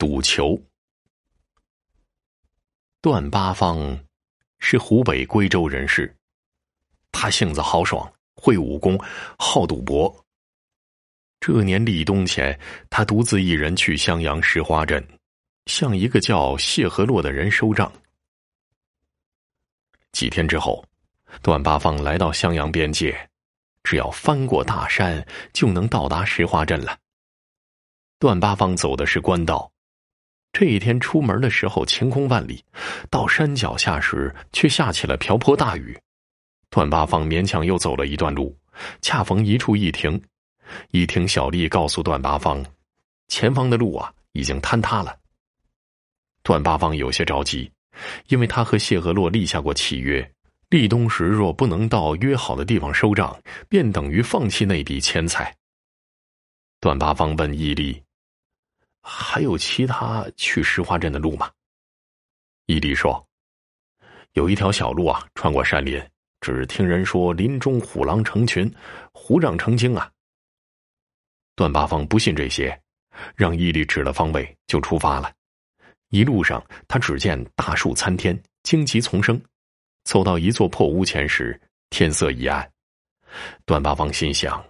赌球。段八方是湖北归州人士，他性子豪爽，会武功，好赌博。这年立冬前，他独自一人去襄阳石花镇，向一个叫谢和洛的人收账。几天之后，段八方来到襄阳边界，只要翻过大山，就能到达石花镇了。段八方走的是官道，这一天出门的时候晴空万里，到山脚下时却下起了瓢泼大雨。段八方勉强又走了一段路，恰逢一处一停，一听小吏告诉段八方，前方的路啊已经坍塌了。段八方有些着急，因为他和谢和洛立下过契约，立冬时若不能到约好的地方收账，便等于放弃那笔钱财。段八方问伊利。还有其他去石花镇的路吗？伊利说：“有一条小路啊，穿过山林。只听人说林中虎狼成群，虎掌成精啊。”段八方不信这些，让伊利指了方位就出发了。一路上，他只见大树参天，荆棘丛生。走到一座破屋前时，天色已暗。段八方心想：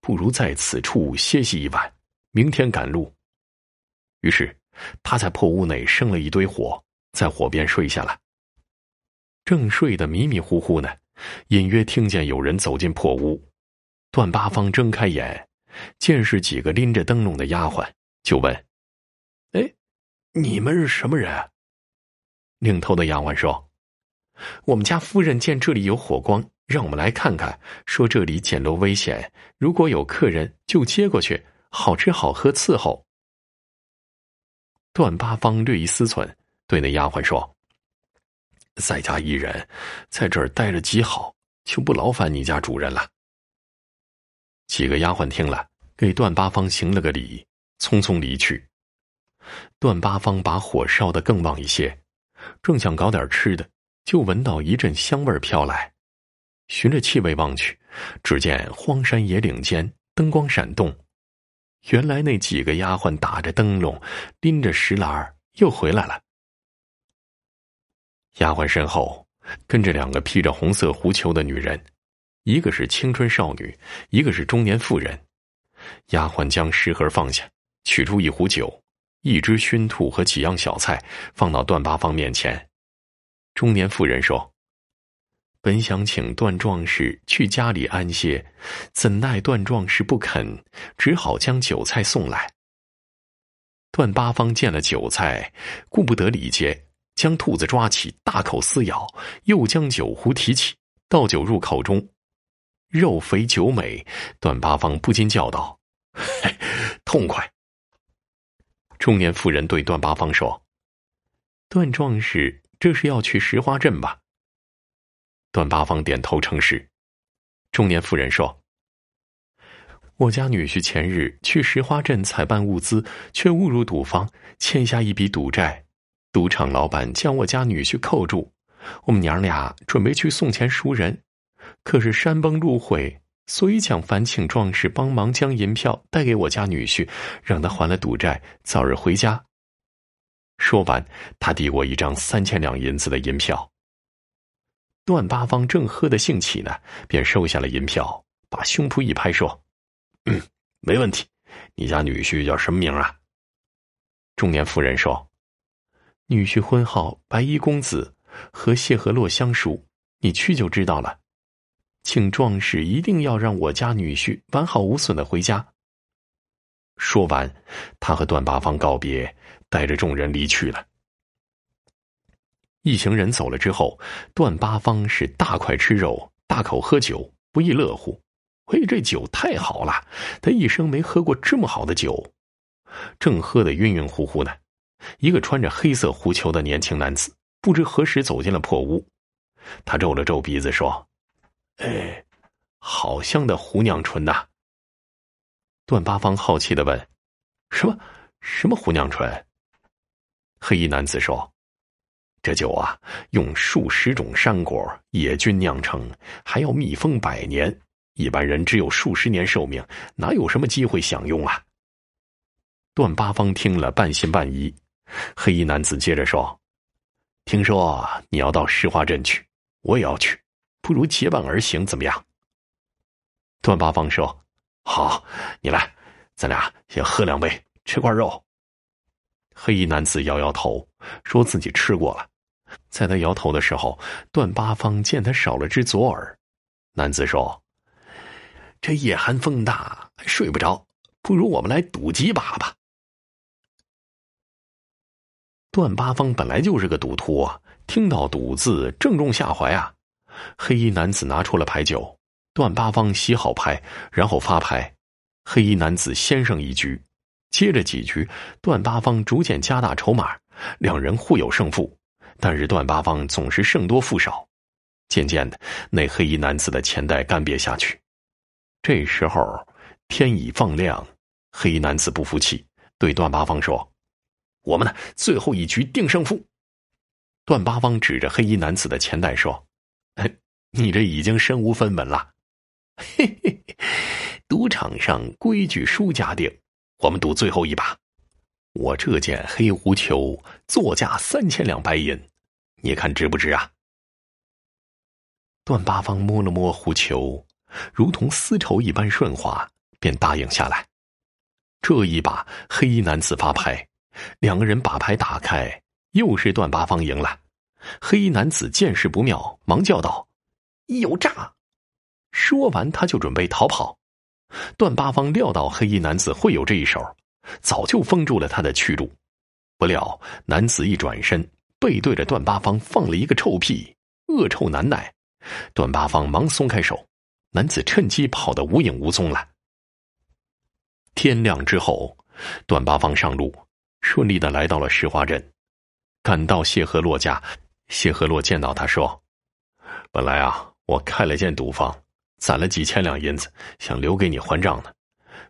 不如在此处歇息一晚，明天赶路。于是，他在破屋内生了一堆火，在火边睡下了。正睡得迷迷糊糊呢，隐约听见有人走进破屋。段八方睁开眼，见是几个拎着灯笼的丫鬟，就问：“哎，你们是什么人？”领头的丫鬟说：“我们家夫人见这里有火光，让我们来看看，说这里简陋危险，如果有客人就接过去，好吃好喝伺候。”段八方略一思忖，对那丫鬟说：“在家一人，在这儿待着极好，就不劳烦你家主人了。”几个丫鬟听了，给段八方行了个礼，匆匆离去。段八方把火烧得更旺一些，正想搞点吃的，就闻到一阵香味飘来，循着气味望去，只见荒山野岭间灯光闪动。原来那几个丫鬟打着灯笼，拎着石篮又回来了。丫鬟身后跟着两个披着红色狐裘的女人，一个是青春少女，一个是中年妇人。丫鬟将食盒放下，取出一壶酒、一只熏兔和几样小菜，放到段八方面前。中年妇人说。本想请段壮士去家里安歇，怎奈段壮士不肯，只好将酒菜送来。段八方见了酒菜，顾不得礼节，将兔子抓起，大口撕咬，又将酒壶提起，倒酒入口中，肉肥酒美。段八方不禁叫道：“，痛快！”中年妇人对段八方说：“段壮士这是要去石花镇吧？”段八方点头称是。中年妇人说：“我家女婿前日去石花镇采办物资，却误入赌坊，欠下一笔赌债。赌场老板将我家女婿扣住，我们娘俩准备去送钱赎人，可是山崩路毁，所以想烦请壮士帮忙将银票带给我家女婿，让他还了赌债，早日回家。”说完，他递过一张三千两银子的银票。段八方正喝的兴起呢，便收下了银票，把胸脯一拍，说：“嗯，没问题。你家女婿叫什么名啊？”中年妇人说：“女婿婚号白衣公子，和谢和洛相熟，你去就知道了。请壮士一定要让我家女婿完好无损的回家。”说完，他和段八方告别，带着众人离去了。一行人走了之后，段八方是大块吃肉，大口喝酒，不亦乐乎。嘿，这酒太好了，他一生没喝过这么好的酒。正喝得晕晕乎乎呢，一个穿着黑色狐裘的年轻男子不知何时走进了破屋。他皱了皱鼻子说：“哎，好香的胡娘醇呐！”段八方好奇的问：“什么？什么胡娘醇？”黑衣男子说。这酒啊，用数十种山果野菌酿成，还要密封百年。一般人只有数十年寿命，哪有什么机会享用啊？段八方听了，半信半疑。黑衣男子接着说：“听说你要到石花镇去，我也要去，不如结伴而行，怎么样？”段八方说：“好，你来，咱俩先喝两杯，吃块肉。”黑衣男子摇摇头，说自己吃过了。在他摇头的时候，段八方见他少了只左耳。男子说：“这夜寒风大，睡不着，不如我们来赌几把吧。”段八方本来就是个赌徒啊，听到“赌”字，正中下怀啊。黑衣男子拿出了牌九，段八方洗好牌，然后发牌。黑衣男子先胜一局，接着几局，段八方逐渐加大筹码，两人互有胜负，但是段八方总是胜多负少。渐渐的，那黑衣男子的钱袋干瘪下去。这时候天已放亮，黑衣男子不服气，对段八方说。我们呢？最后一局定胜负。段八方指着黑衣男子的钱袋说：“你这已经身无分文了。嘿嘿，赌场上规矩书家定，我们赌最后一把。我这件黑狐裘作价三千两白银，你看值不值啊？”段八方摸了摸狐裘，如同丝绸一般顺滑，便答应下来。这一把，黑衣男子发牌。两个人把牌打开，又是段八方赢了。黑衣男子见势不妙，忙叫道：“有诈！”说完，他就准备逃跑。段八方料到黑衣男子会有这一手，早就封住了他的去路。不料男子一转身，背对着段八方放了一个臭屁，恶臭难耐。段八方忙松开手，男子趁机跑得无影无踪了。天亮之后，段八方上路。顺利的来到了石花镇，赶到谢和洛家。谢和洛见到他说：“本来啊，我开了间赌坊，攒了几千两银子，想留给你还账呢。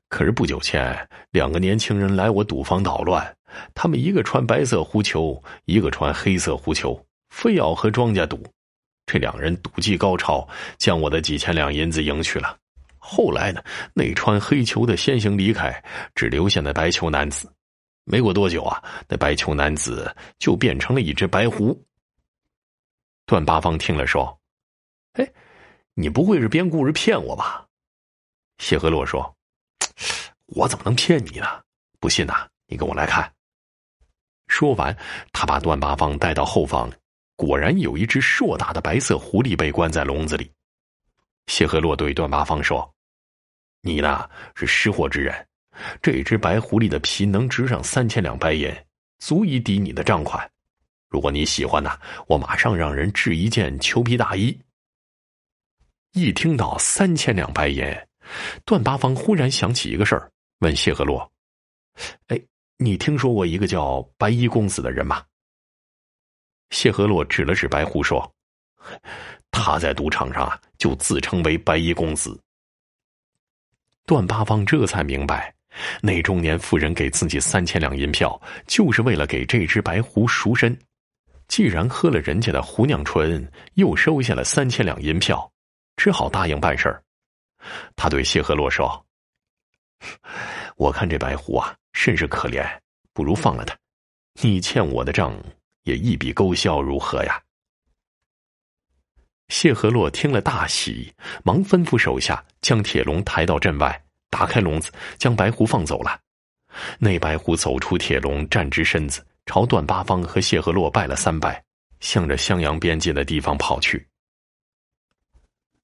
可是不久前，两个年轻人来我赌坊捣乱，他们一个穿白色狐裘，一个穿黑色狐裘，非要和庄家赌。这两人赌技高超，将我的几千两银子赢去了。后来呢，那穿黑裘的先行离开，只留下那白裘男子。”没过多久啊，那白裘男子就变成了一只白狐。段八方听了说：“哎，你不会是编故事骗我吧？”谢和洛说：“我怎么能骗你呢？不信呐，你跟我来看。”说完，他把段八方带到后方，果然有一只硕大的白色狐狸被关在笼子里。谢和洛对段八方说：“你呢，是识货之人。”这只白狐狸的皮能值上三千两白银，足以抵你的账款。如果你喜欢呢，我马上让人制一件裘皮大衣。一听到三千两白银，段八方忽然想起一个事儿，问谢和洛：“哎，你听说过一个叫白衣公子的人吗？”谢和洛指了指白狐说：“他在赌场上啊，就自称为白衣公子。”段八方这才明白。那中年妇人给自己三千两银票，就是为了给这只白狐赎身。既然喝了人家的狐娘醇，又收下了三千两银票，只好答应办事儿。他对谢和洛说：“ 我看这白狐啊，甚是可怜，不如放了他。你欠我的账也一笔勾销，如何呀？”谢和洛听了大喜，忙吩咐手下将铁笼抬到镇外。打开笼子，将白狐放走了。那白狐走出铁笼，站直身子，朝段八方和谢和洛拜了三拜，向着襄阳边界的地方跑去。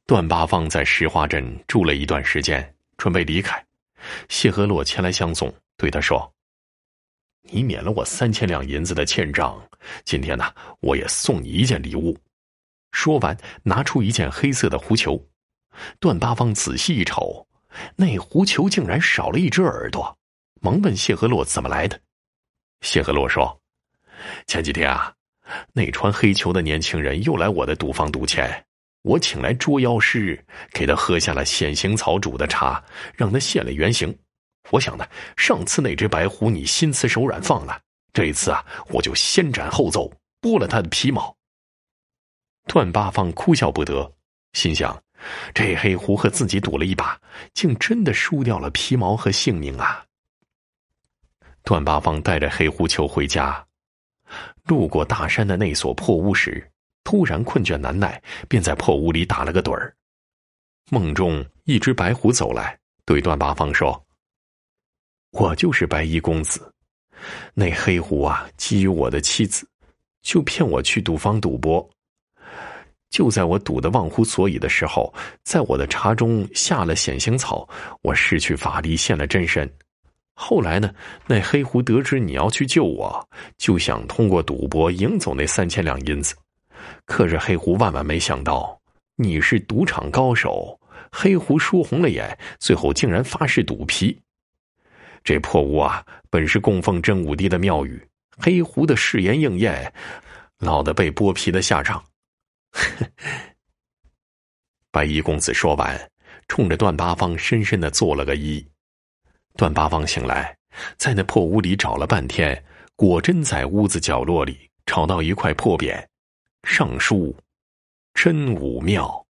段八方在石花镇住了一段时间，准备离开。谢和洛前来相送，对他说：“你免了我三千两银子的欠账，今天呢，我也送你一件礼物。”说完，拿出一件黑色的狐裘。段八方仔细一瞅。那狐裘竟然少了一只耳朵，忙问谢和洛怎么来的。谢和洛说：“前几天啊，那穿黑裘的年轻人又来我的赌坊赌钱，我请来捉妖师，给他喝下了显形草煮的茶，让他现了原形。我想呢，上次那只白狐你心慈手软放了，这一次啊，我就先斩后奏，剥了他的皮毛。”段八方哭笑不得，心想。这黑狐和自己赌了一把，竟真的输掉了皮毛和性命啊！段八方带着黑狐裘回家，路过大山的那所破屋时，突然困倦难耐，便在破屋里打了个盹儿。梦中，一只白狐走来，对段八方说：“我就是白衣公子。那黑狐啊，觊觎我的妻子，就骗我去赌坊赌博。就在我赌得忘乎所以的时候，在我的茶中下了显形草，我失去法力，现了真身。后来呢，那黑狐得知你要去救我，就想通过赌博赢走那三千两银子。可是黑狐万万没想到，你是赌场高手。黑狐输红了眼，最后竟然发誓赌皮。这破屋啊，本是供奉真武帝的庙宇，黑狐的誓言应验，落得被剥皮的下场。白衣公子说完，冲着段八方深深的做了个揖。段八方醒来，在那破屋里找了半天，果真在屋子角落里找到一块破匾，尚书“真武庙”。